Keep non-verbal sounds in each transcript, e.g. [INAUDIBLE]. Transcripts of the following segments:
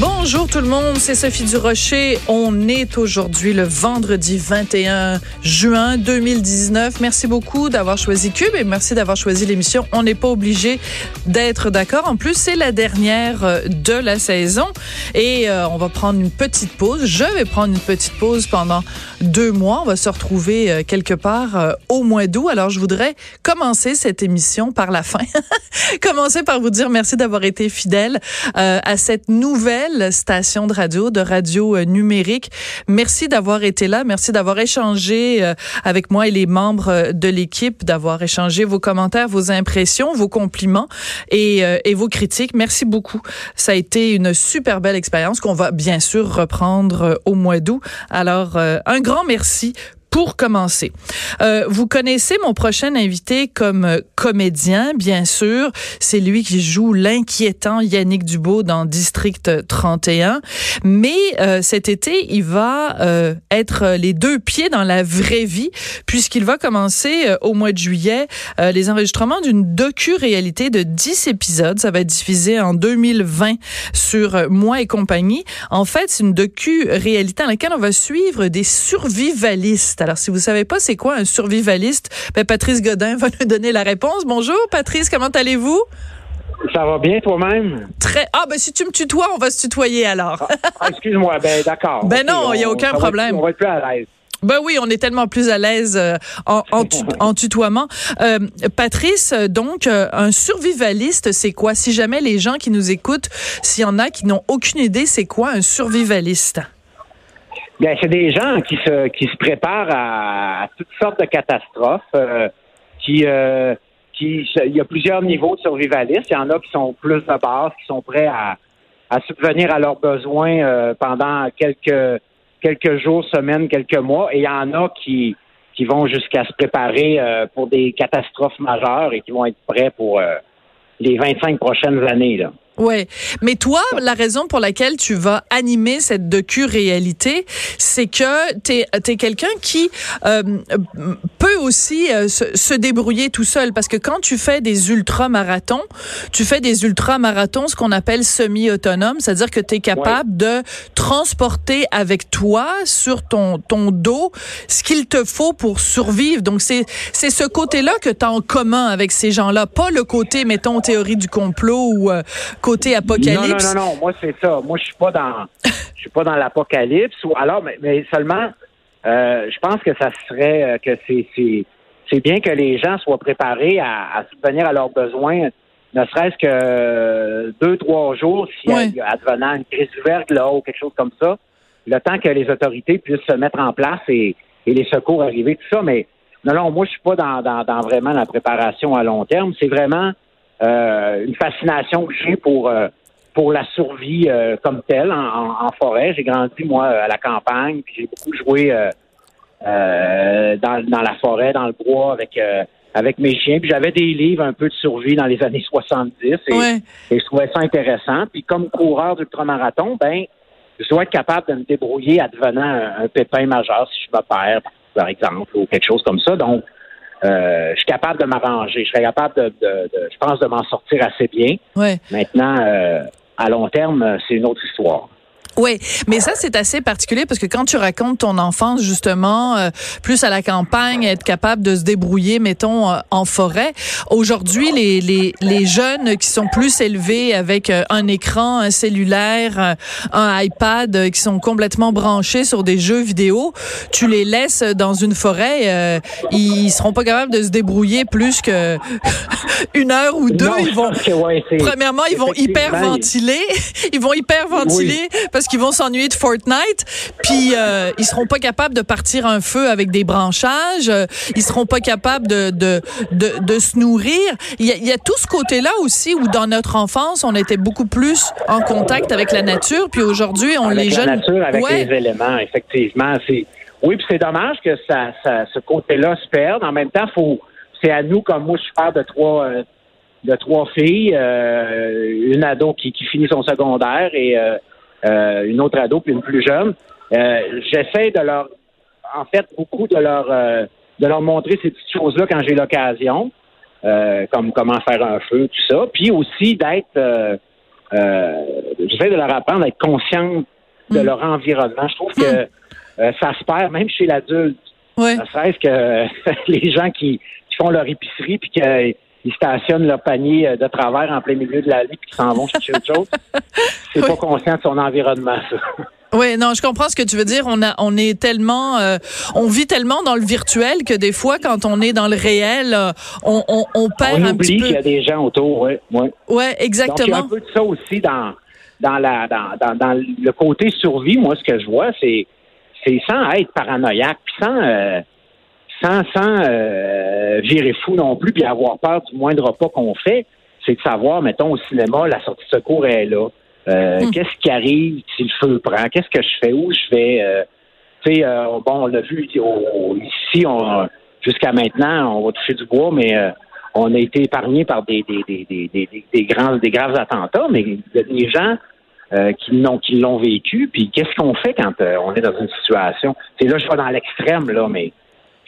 Bonjour tout le monde, c'est Sophie Durocher. On est aujourd'hui le vendredi 21 juin 2019. Merci beaucoup d'avoir choisi Cube et merci d'avoir choisi l'émission. On n'est pas obligé d'être d'accord. En plus, c'est la dernière euh, de la saison et euh, on va prendre une petite pause. Je vais prendre une petite pause pendant deux mois. On va se retrouver euh, quelque part euh, au mois d'août. Alors, je voudrais commencer cette émission par la fin. [LAUGHS] commencer par vous dire merci d'avoir été fidèle euh, à cette nouvelle station de radio, de radio numérique. Merci d'avoir été là. Merci d'avoir échangé avec moi et les membres de l'équipe, d'avoir échangé vos commentaires, vos impressions, vos compliments et, et vos critiques. Merci beaucoup. Ça a été une super belle expérience qu'on va bien sûr reprendre au mois d'août. Alors, un grand merci pour commencer, euh, vous connaissez mon prochain invité comme euh, comédien, bien sûr. C'est lui qui joue l'inquiétant Yannick Dubo dans District 31. Mais euh, cet été, il va euh, être les deux pieds dans la vraie vie, puisqu'il va commencer euh, au mois de juillet euh, les enregistrements d'une docu-réalité de 10 épisodes. Ça va être diffusé en 2020 sur euh, Moi et compagnie. En fait, c'est une docu-réalité dans laquelle on va suivre des survivalistes. Alors, si vous savez pas c'est quoi un survivaliste, ben, Patrice Godin va nous donner la réponse. Bonjour, Patrice, comment allez-vous? Ça va bien toi-même? Très. Ah, ben, si tu me tutoies, on va se tutoyer alors. Ah, excuse-moi, ben d'accord. Ben non, il y a aucun ça va problème. on va être plus à l'aise. Ben oui, on est tellement plus à l'aise euh, en, en, tu- en tutoiement. Euh, Patrice, euh, donc, euh, un survivaliste, c'est quoi? Si jamais les gens qui nous écoutent, s'il y en a qui n'ont aucune idée, c'est quoi un survivaliste? Bien, c'est des gens qui se qui se préparent à, à toutes sortes de catastrophes. euh, qui euh, qui il y a plusieurs niveaux de survivalistes. Il y en a qui sont plus de base, qui sont prêts à à subvenir à leurs besoins euh, pendant quelques quelques jours, semaines, quelques mois. Et il y en a qui qui vont jusqu'à se préparer euh, pour des catastrophes majeures et qui vont être prêts pour euh, les 25 prochaines années. Là. Ouais, mais toi, la raison pour laquelle tu vas animer cette docu-réalité, c'est que t'es es, quelqu'un qui euh, peut aussi euh, se, se débrouiller tout seul, parce que quand tu fais des ultramarathons, tu fais des ultramarathons, ce qu'on appelle semi-autonomes, c'est-à-dire que tu es capable de transporter avec toi sur ton ton dos ce qu'il te faut pour survivre. Donc c'est c'est ce côté-là que tu as en commun avec ces gens-là, pas le côté mettons théorie du complot ou euh, apocalypse. Non, non, non, non. Moi, c'est ça. Moi, je suis pas dans, je suis pas dans l'apocalypse. Ou alors, mais, mais seulement, euh, je pense que ça serait euh, que c'est, c'est, bien que les gens soient préparés à, à subvenir à leurs besoins, ne serait-ce que deux, trois jours, si a- advenant une crise ouverte là ou quelque chose comme ça, le temps que les autorités puissent se mettre en place et, et les secours arriver, tout ça. Mais non, non, moi, je suis pas dans, dans, dans vraiment la préparation à long terme. C'est vraiment euh, une fascination que j'ai pour euh, pour la survie euh, comme telle en, en- en forêt. J'ai grandi moi à la campagne, puis j'ai beaucoup joué euh, euh, dans, dans la forêt, dans le bois avec euh, avec mes chiens. Puis j'avais des livres un peu de survie dans les [LAUGHS] années 70 et, Ouais. et je trouvais ça intéressant. Puis comme coureur d'ultramarathon, ben je dois être capable de me débrouiller advenant un, un pépin majeur si je me perds, par exemple, ou quelque chose comme ça. Donc euh, je suis capable de m'arranger. Je serais capable de, de- de- je pense, de m'en sortir assez bien. Ouais. Maintenant, euh, à long terme, c'est une autre histoire. Oui, mais ça c'est assez particulier parce que quand tu racontes ton enfance justement euh, plus à la campagne, être capable de se débrouiller, mettons euh, en forêt. Aujourd'hui, les, les les jeunes qui sont plus élevés avec euh, un écran, un cellulaire, euh, un iPad, euh, qui sont complètement branchés sur des jeux vidéo, tu les laisses dans une forêt, euh, ils seront pas capables de se débrouiller plus que [LAUGHS] une heure ou deux, Non, ils vont. que, ouais, Premièrement, ils vont hyperventiler. Ils vont hyperventiler parce qu'ils vont s'ennuyer de Fortnite. Puis euh, ils seront pas capables de partir un feu avec des branchages. Euh, Ils seront pas capables de de de, de se nourrir. Il y, a, il y a tout ce côté-là aussi où dans notre enfance, on était beaucoup plus en contact avec la nature. Puis aujourd'hui, on avec les la jeunes. nature, avec Ouais. les éléments, effectivement. C'est oui, puis c'est dommage que ça, ça ce côté-là se perde. En même temps, faut c'est à nous, comme moi, je suis père de trois euh, de trois filles, euh, une ado qui, qui finit son secondaire et euh, euh, une autre ado puis une plus jeune. Euh, J'essaie de leur, en fait, beaucoup de leur euh, de leur montrer ces petites choses-là quand j'ai l'occasion, euh, comme comment faire un feu, tout ça. Puis aussi d'être, euh, euh, j'essaie de leur apprendre à être consciente de Mm. leur environnement. Je trouve que euh, ça se perd même chez l'adulte. Ouais. Ne serait-ce que [LAUGHS] les gens qui, qui font leur épicerie puis qu'ils stationnent leur panier euh, de travers en plein milieu de la vie puis qu'ils s'en vont chercher autre chose, [LAUGHS] c'est Oui. pas conscient de son environnement, ça. Oui, non, je comprends ce que tu veux dire. On a, on est tellement, euh, on vit tellement dans le virtuel que des fois, quand on est dans le réel, euh, on, on, on perd On un petit peu. qu'il y a des gens autour, oui. Ouais. Ouais, Donc, il y a exactement. un peu de ça aussi dans, dans, la, dans, dans, dans le côté survie. Moi, ce que je vois, c'est, c'est sans être paranoïaque, puis sans, euh, sans, sans euh, virer fou non plus, puis avoir peur du moindre pas qu'on fait. C'est de savoir, mettons, au cinéma, la sortie de secours est là. Euh, Hmm. Qu'est-ce qui arrive si le feu prend? Qu'est-ce que je fais? Où je vais? Euh, tu sais, euh, bon, on l'a vu ici, on, jusqu'à maintenant, on va toucher du bois, mais euh, on a été épargné par des, des, des, des, des, des- des grands, des graves attentats, mais il y a des gens euh, qui l'ont qui l'ont vécu. Puis qu'est-ce qu'on fait quand euh, on est dans une situation? C'est là, je vais dans l'extrême, là, mais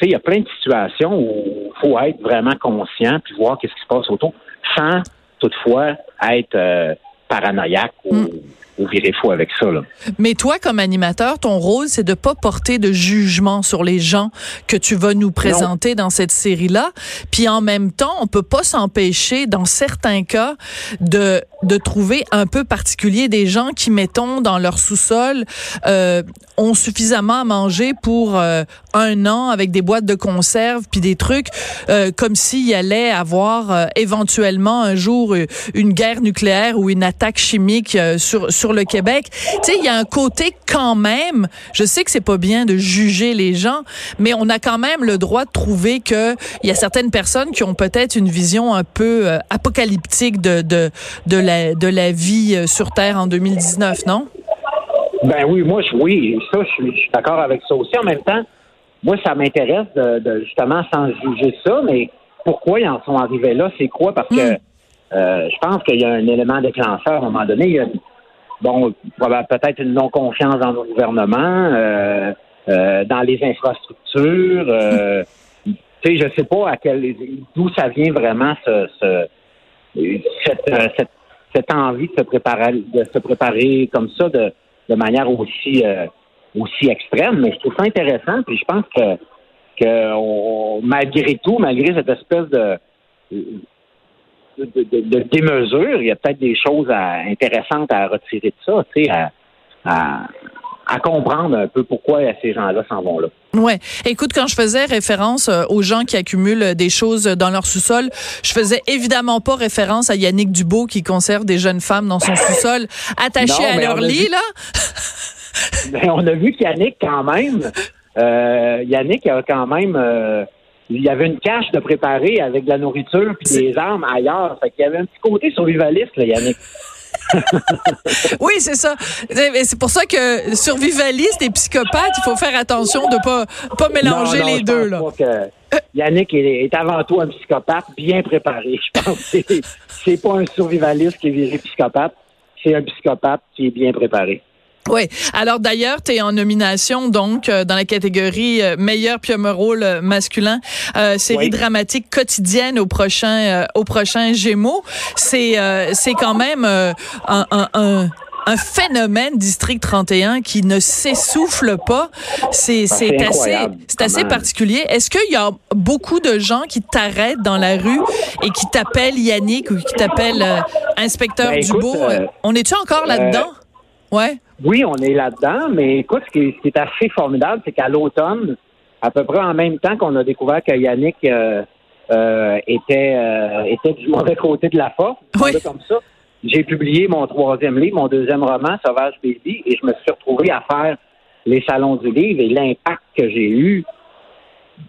il y a plein de situations où il faut être vraiment conscient puis voir qu'est-ce qui se passe autour, sans toutefois être euh, paranoïaque ou, Mm. Ou virer fou avec ça. Là. Mais toi, comme animateur, ton rôle, c'est de pas porter de jugement sur les gens que tu vas nous présenter dans cette série-là. Puis en même temps, on peut pas s'empêcher, dans certains cas, de de trouver un peu particulier des gens qui, mettons, dans leur sous-sol, euh, ont suffisamment à manger pour euh, un an avec des boîtes de conserve puis des trucs euh, comme s'il allait avoir euh, éventuellement un jour euh, une guerre nucléaire ou une attaque chimique euh, sur sur le Québec. Tu sais, il y a un côté quand même. Je sais que c'est pas bien de juger les gens, mais on a quand même le droit de trouver que il y a certaines personnes qui ont peut-être une vision un peu euh, apocalyptique de de de la de la vie euh, sur Terre en 2019, non? Ben oui, moi, je, oui, ça, je suis, je suis d'accord avec ça aussi. En même temps, moi, ça m'intéresse de, de, justement sans juger ça, mais pourquoi ils en sont arrivés là? C'est quoi? Parce que Mm. euh, je pense qu'il y a un élément déclencheur à un moment donné. Il y a, bon, peut-être une non-confiance dans nos gouvernements, euh, euh, dans les infrastructures. Euh, [LAUGHS] tu sais, je sais pas à quel d'où ça vient vraiment ce, ce- cette, euh, cette, cette envie de se préparer de se préparer comme ça de, de manière aussi euh, aussi extrême, mais je trouve ça intéressant. Puis je pense que que on- malgré tout, malgré cette espèce de de, de, de démesure, il y a peut-être des choses à- intéressantes à retirer de ça, tu sais, à, à, à comprendre un peu pourquoi ces gens-là s'en vont là. Ouais. Écoute, quand je faisais référence euh, aux gens qui accumulent des choses dans leur sous-sol, je faisais évidemment pas référence à Yannick Dubo qui conserve des jeunes femmes dans son sous-sol [LAUGHS] attachées Non, à mais leur lit, vu- là. [LAUGHS] Ben, on a vu qu'Yannick, quand même, euh, Yannick a quand même, euh, il y avait une cache de préparer avec de la nourriture puis des armes ailleurs. Fait qu'il y avait un petit côté survivaliste, là, Yannick. [LAUGHS] Oui, c'est ça. C'est pour ça que survivaliste et psychopathe, il faut faire attention de pas pas mélanger Non, non, les deux, là. que Yannick est, est avant tout un psychopathe bien préparé. Je pense [LAUGHS] c'est pas un survivaliste qui est viré psychopathe, c'est un psychopathe qui est bien préparé. Oui. Alors d'ailleurs, tu es en nomination donc euh, dans la catégorie euh, meilleur pieuvre rôle euh, masculin, euh, série Oui. dramatique quotidienne au prochain euh, au prochain Gémeaux. C'est euh, c'est quand même euh, un, un, un un phénomène District 31 qui ne s'essouffle pas. C'est c'est c'est assez c'est assez particulier. Est-ce qu'il y a beaucoup de gens qui t'arrêtent dans la rue et qui t'appellent Yannick ou qui t'appellent euh, inspecteur Ben, écoute, Dubo euh, On est-tu encore là-dedans? Ouais. Oui, on est là-dedans, mais écoute, ce qui est, ce qui est assez formidable, c'est qu'à l'automne, à peu près en même temps qu'on a découvert que Yannick euh, euh, était, euh, était du mauvais côté de la force, Oui. comme ça. J'ai publié mon troisième livre, mon deuxième roman, Sauvage Baby, et je me suis retrouvé à faire les salons du livre et l'impact que j'ai eu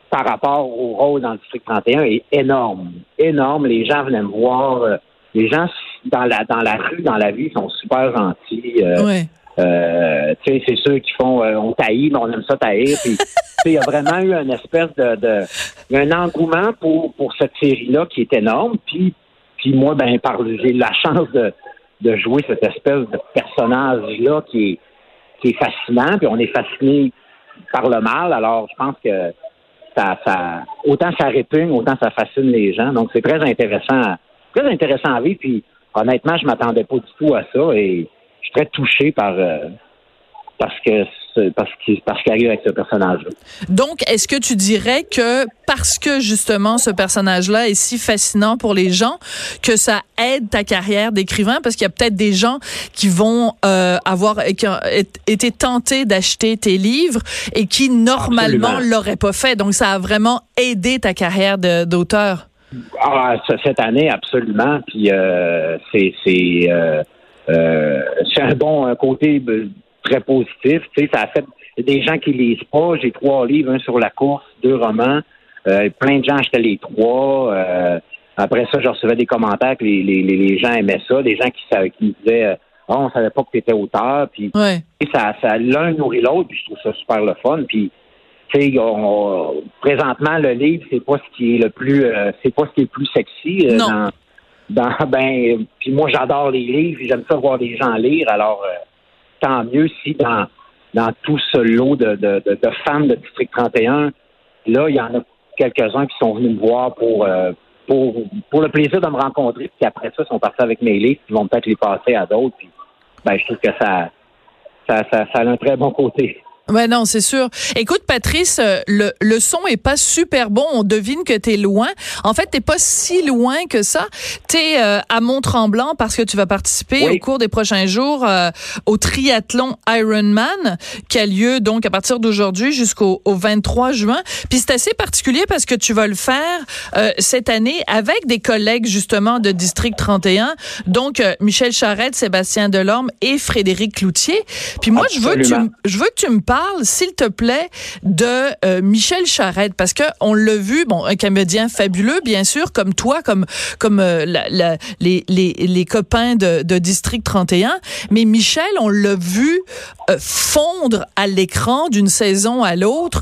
par rapport au rôle dans le district 31 est énorme. Énorme. Les gens venaient me voir. Les gens dans la dans la rue, dans la vie, sont super gentils. Ouais. Euh, tu sais, c'est ceux qui font euh, on taillit, mais on aime ça taillir. Puis, [LAUGHS] tu sais, il y a vraiment eu une espèce de, de un engouement pour pour cette série-là qui est énorme. Puis, puis moi, ben, par j'ai eu la chance de de jouer cette espèce de personnage-là qui est qui est fascinant. Puis on est fasciné par le mal. Alors, je pense que ça, ça autant ça répugne, autant ça fascine les gens. Donc, c'est très intéressant, très intéressant à vivre. Puis, honnêtement, je m'attendais pas du tout à ça et très touché par euh, parce que parce qu'il parce qu'il arrive avec ce personnage-là. Donc, est-ce que tu dirais que parce que justement ce personnage-là est si fascinant pour les gens, que ça aide ta carrière d'écrivain? Parce qu'il y a peut-être des gens qui vont euh, avoir qui ont été tentés d'acheter tes livres et qui normalement l'auraient pas fait. Donc, ça a vraiment aidé ta carrière d'auteur. Ah, cette année, absolument. Puis euh, c'est euh, c'est un côté euh, très positif. Tu sais, ça a fait des gens qui lisent pas. J'ai trois livres, un sur la course, deux romans. Euh, plein de gens achetaient les trois. Euh, après ça, je recevais des commentaires que les, les, les- gens aimaient ça. Des gens qui, savaient- qui me disaient Ah, on savait pas que tu étais auteur. Puis Ouais. ça, ça l'un nourrit l'autre, puis je trouve ça super le fun. Puis, tu sais, on- présentement, le livre, c'est pas ce qui est le plus, euh, c'est pas ce qui est le plus sexy. euh, Non. Dans, dans- [LAUGHS] ben, puis moi, j'adore les livres, j'aime ça voir des gens lire. Alors, euh, tant mieux si dans, dans tout ce lot de, de, de, de fans de District 31, là, il y en a quelques-uns qui sont venus me voir pour, euh, pour, pour le plaisir de me rencontrer, puis après ça, ils sont partis avec mes livres, ils vont peut-être les passer à d'autres. Puis, ben, je trouve que ça, ça, ça, ça a un très bon côté. Ouais, non, c'est sûr. Écoute, Patrice, euh, le, le son est pas super bon. On devine que t'es loin. En fait, t'es pas si loin que ça. T'es euh, à Mont-Tremblant parce que tu vas participer Oui. au cours des prochains jours euh, au triathlon Ironman qui a lieu donc à partir d'aujourd'hui jusqu'au au 23 juin. Puis c'est assez particulier parce que tu vas le faire euh, cette année avec des collègues justement de District 31, donc euh, Michel Charette, Sébastien Delorme et Frédéric Cloutier. Puis moi, je veux que tu je veux que tu me parles, s'il te plaît, de euh, Michel Charette, parce que on l'a vu, bon, un comédien fabuleux, bien sûr, comme toi, comme comme euh, les, les, les copains de, de District 31, mais Michel, on l'a vu euh, fondre à l'écran d'une saison à l'autre.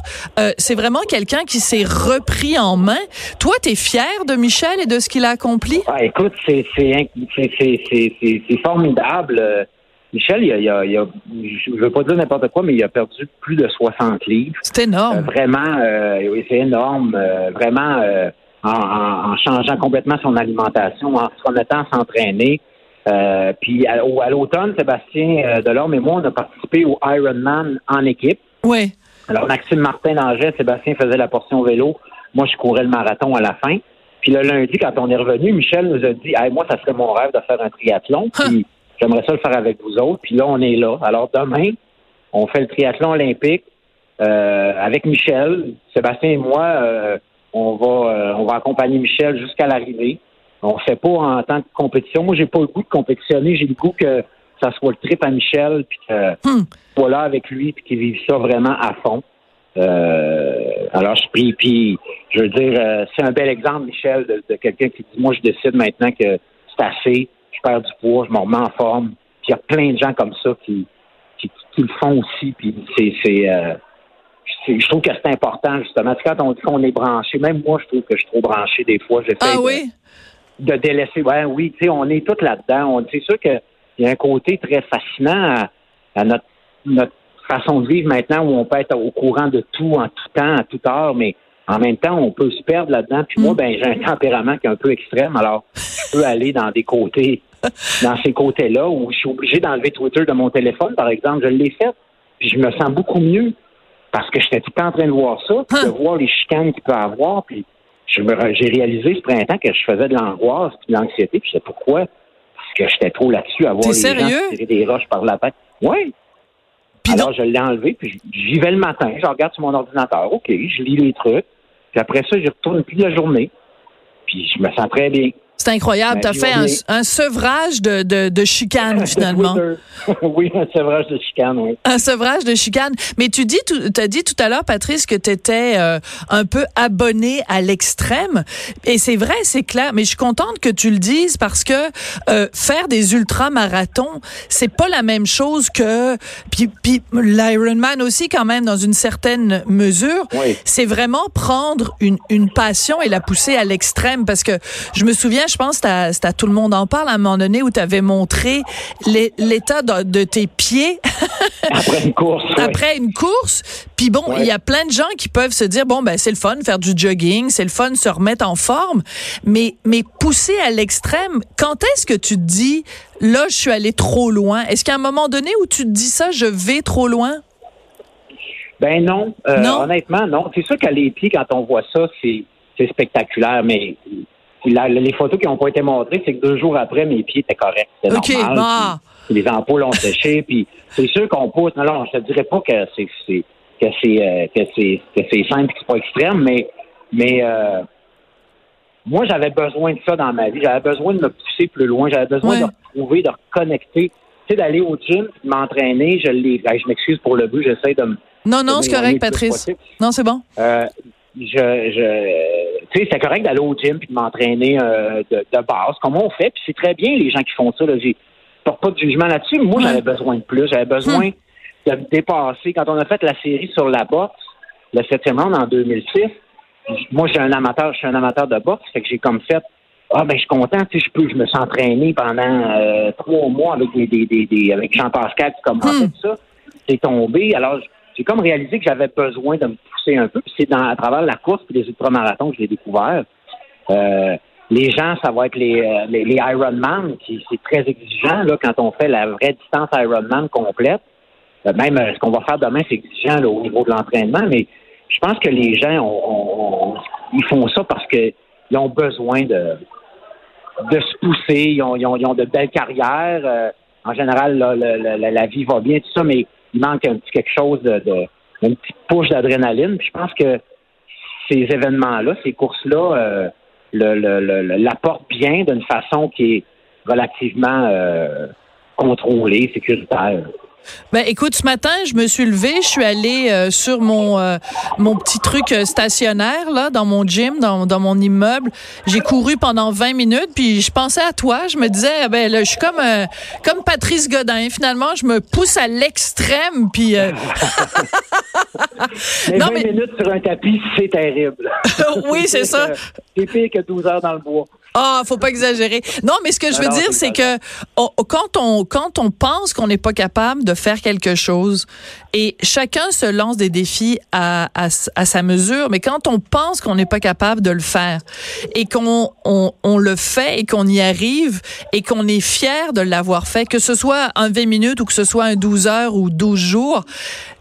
C'est vraiment quelqu'un qui s'est repris en main. Toi, t'es fier de Michel et de ce qu'il a accompli? Ah, écoute, c'est formidable. Euh, Michel, il a, il a, il a- je veux pas dire n'importe quoi, mais il a perdu plus de 60 livres. C'est Euh, énorme. vraiment, euh, oui, c'est énorme. euh, vraiment, euh, en, en- en changeant complètement son alimentation, en se remettant à s'entraîner. Euh, puis à, à l'automne, Sébastien euh, Delorme et moi, on a participé au Ironman en équipe. Oui. Alors, Maxime Martin d'Angers, Sébastien faisait la portion vélo. Moi, je courais le marathon à la fin. Puis le lundi, quand on est revenu, Michel nous a dit hey, moi, ça serait mon rêve de faire un triathlon. Puis j'aimerais ça le faire avec vous autres. Puis là, on est là. Alors demain, on fait le triathlon olympique euh, avec Michel. Sébastien et moi, euh, on va euh, on va accompagner Michel jusqu'à l'arrivée. On fait pas en tant que compétition. Moi, j'ai pas le goût de compétitionner. J'ai le goût que ça soit le trip à Michel, puis que Hmm. soit là avec lui, puis qu'il vive ça vraiment à fond. Euh, alors, je prie, puis je veux dire, euh, c'est un bel exemple, Michel, de, de quelqu'un qui dit, moi, je décide maintenant que c'est assez, je perds du poids, je me remets en forme. Puis il y a plein de gens comme ça qui, qui, qui le font aussi, puis c'est, c'est, euh, c'est- je trouve que c'est important, justement. Quand on dit qu'on est branché, même moi, je trouve que je suis trop branché des fois. J'essaie Ah de- oui? de délaisser. Ouais, oui, tu sais, on est tous là-dedans. C'est sûr qu'il y a un côté très fascinant à, à notre, notre façon de vivre maintenant où on peut être au courant de tout en tout temps, à toute heure, mais en même temps, on peut se perdre là-dedans. Puis moi, ben, j'ai un tempérament qui est un peu extrême, alors je peux aller dans des côtés, dans ces côtés-là où je suis obligé d'enlever Twitter de mon téléphone, par exemple. Je l'ai fait, puis je me sens beaucoup mieux parce que j'étais tout le temps en train de voir ça, puis de voir les chicanes qu'il peut avoir, puis j'ai réalisé ce printemps que je faisais de l'angoisse puis de l'anxiété, puis je sais pourquoi. Parce que j'étais trop là-dessus à voir les sérieux? gens tirer des roches par la tête. Oui. Puis Alors, je l'ai enlevé, puis j'y vais le matin, je regarde sur mon ordinateur, OK, je lis les trucs, puis après ça, je retourne plus la journée. Puis je me sens très bien. C'est incroyable. Ben, tu as fait un, un, sevrage de, de, de chicane, [LAUGHS] finalement. [LAUGHS] oui, un sevrage de chicane, oui. Un sevrage de chicane. Mais tu dis, as dit tout à l'heure, Patrice, que tu étais euh, un peu abonné à l'extrême. Et c'est vrai, c'est clair. Mais je suis contente que tu le dises parce que euh, faire des ultramarathons, c'est pas la même chose que. Puis, puis l'Ironman aussi, quand même, dans une certaine mesure. Oui. C'est vraiment prendre une, une passion et la pousser à l'extrême. Parce que je me souviens, je pense, c'est à, tout le monde en parle à un moment donné où tu avais montré l'état de, de, tes pieds. [LAUGHS] Après une course. Après une course. Puis bon, il y a plein de gens qui peuvent se dire, bon, ben c'est le fun faire du jogging, c'est le fun se remettre en forme. Mais, mais pousser à l'extrême, quand est-ce que tu te dis, là, je suis allé trop loin? Est-ce qu'à un moment donné où tu te dis ça, je vais trop loin? Ben non. Euh, non? Honnêtement, non. C'est sûr qu'à les pieds, quand on voit ça, c'est spectaculaire, mais les photos qui n'ont pas été montrées, c'est que deux jours après, mes pieds étaient corrects. C'était normal. Bah. les ampoules ont séché. [LAUGHS] puis c'est sûr qu'on pousse. Non, non, je te dirais pas que c'est que c'est euh, que c'est que c'est simple, c'est pas extrême, mais mais euh, moi j'avais besoin de ça dans ma vie. J'avais besoin de me pousser plus loin. J'avais besoin de retrouver, de reconnecter. Tu sais, d'aller au gym, de m'entraîner. Je l'ai. Je m'excuse pour le but. J'essaie de me. Non, non, c'est correct, Patrice. Non, c'est bon. Euh, je, je tu sais, c'est correct d'aller au gym puis de m'entraîner euh, de, de, base, comme on fait, puis c'est très bien les gens qui font ça. Là, j'ai pas de jugement là-dessus. Moi, j'avais besoin de plus. J'avais besoin hmm. de me dépasser. Quand on a fait la série sur la boxe, le septième round en 2006, moi, j'ai un amateur, je suis un amateur de boxe, fait que j'ai comme fait ah ben je suis content, tu sais, je peux, je me suis entraîné pendant euh, trois mois avec des, des, des, avec Jean Pascal qui commençait hmm. ça. C'est tombé. Alors j'ai comme réalisé que j'avais besoin de me pousser un peu. C'est à travers la course et les ultramarathons que je l'ai découvert. Euh, les gens, ça va être les, euh, les, les Ironman, qui c'est très exigeant là, quand on fait la vraie distance Ironman complète. Euh, même ce qu'on va faire demain, c'est exigeant au niveau de l'entraînement, mais je pense que les gens ils font ça parce qu'ils ont besoin de, se pousser, ils ont, de belles carrières. En général, la, vie va bien, tout ça, mais il manque un petit quelque chose de, de une petite push d'adrénaline. je pense que ces événements-là, ces courses-là, euh, l'apportent bien d'une façon qui est relativement euh, contrôlée, sécuritaire. Ben écoute, ce matin, je me suis levée, je suis allée euh, sur mon euh, mon petit truc euh, stationnaire là dans mon gym, dans, dans mon immeuble. J'ai couru pendant 20 minutes, puis je pensais à toi. Je me disais, ah ben là, je suis comme comme Patrice Godin. Finalement, je me pousse à l'extrême, puis. [LAUGHS] mais 20 minutes sur un tapis, c'est terrible. [LAUGHS] oui, c'est [LAUGHS] ça. C'est pire que 12 heures dans le bois. Ah, faut pas exagérer. Non, mais ce que je veux dire, c'est que quand on quand on pense qu'on n'est pas capable de faire quelque chose, et chacun se lance des défis à, à, à sa mesure, mais quand on pense qu'on n'est pas capable de le faire et qu'on on, on le fait et qu'on y arrive et qu'on est fier de l'avoir fait, que ce soit un 20 minutes ou que ce soit un 12 heures ou 12 jours,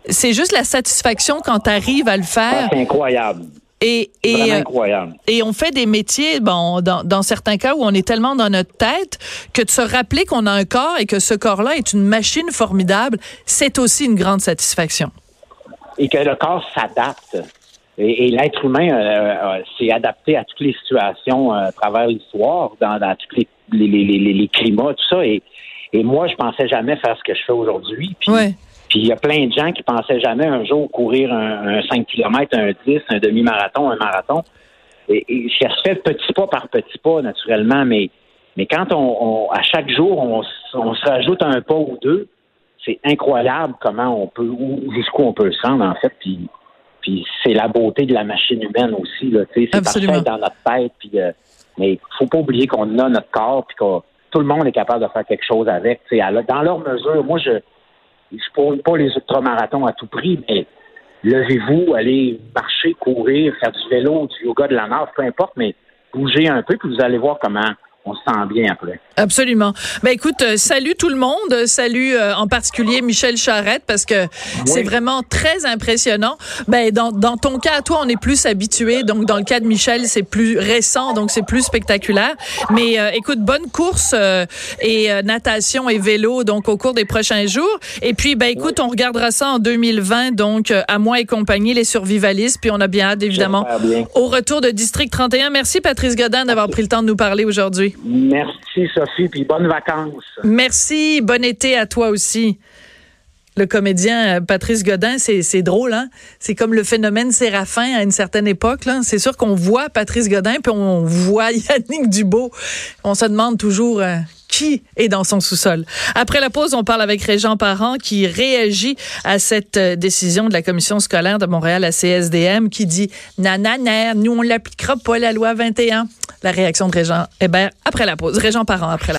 c'est juste la satisfaction quand tu arrives à le faire. Ah, c'est incroyable. Et, et, euh, et on fait des métiers, bon, dans, dans, certains cas où on est tellement dans notre tête que de se rappeler qu'on a un corps et que ce corps-là est une machine formidable, c'est aussi une grande satisfaction. Et que le corps s'adapte. Et, l'être humain euh, euh, s'est adapté à toutes les situations à travers l'histoire, dans, dans tous les, les, les, les, climats, tout ça. Et, et moi, je pensais jamais faire ce que je fais aujourd'hui. Puis, puis il y a plein de gens qui pensaient jamais un jour courir un, 5 km, un 10, un demi-marathon, un marathon. Et, et ça se fait petit pas par petit pas, naturellement, mais, mais quand on, à chaque jour, on, se rajoute un pas ou deux, c'est incroyable comment on peut, jusqu'où on peut se rendre, en fait. Puis, puis c'est la beauté de la machine humaine aussi. Là, c'est parfait dans notre tête. Puis, euh, mais faut pas oublier qu'on a notre corps puis que tout le monde est capable de faire quelque chose avec. Dans leur mesure, moi, je je ne pas les ultramarathons à tout prix, mais levez-vous, allez marcher, courir, faire du vélo, du yoga, de la marche, peu importe, mais bougez un peu, puis vous allez voir comment on se sent bien après. Absolument. Ben écoute, euh, salut tout le monde, salut euh, en particulier Michel Charette parce que c'est vraiment très impressionnant. Ben dans, dans ton cas, toi, on est plus habitué, donc dans le cas de Michel, c'est plus récent, donc c'est plus spectaculaire. Mais euh, écoute, bonne course et natation et vélo donc au cours des prochains jours. Et puis ben écoute, on regardera ça en 2020 donc à moi et compagnie les survivalistes. Puis on a bien hâte évidemment au retour de District 31. Merci Patrice Godin d'avoir pris le temps de nous parler aujourd'hui. Merci Sophie, puis bonnes vacances. Merci, bon été à toi aussi. Le comédien euh, Patrice Godin, c'est drôle, hein? C'est comme le phénomène Séraphin à une certaine époque. C'est sûr qu'on voit Patrice Godin, puis on voit [LAUGHS] Yannick Dubo. On se demande toujours euh, qui est dans son sous-sol. Après la pause, on parle avec Régent Parent qui réagit à cette euh, décision de la commission scolaire de Montréal à CSDM qui dit nanana, nous on l'appliquera pas la loi 21. La réaction de Régent Hébert après la pause. Régent Parent après la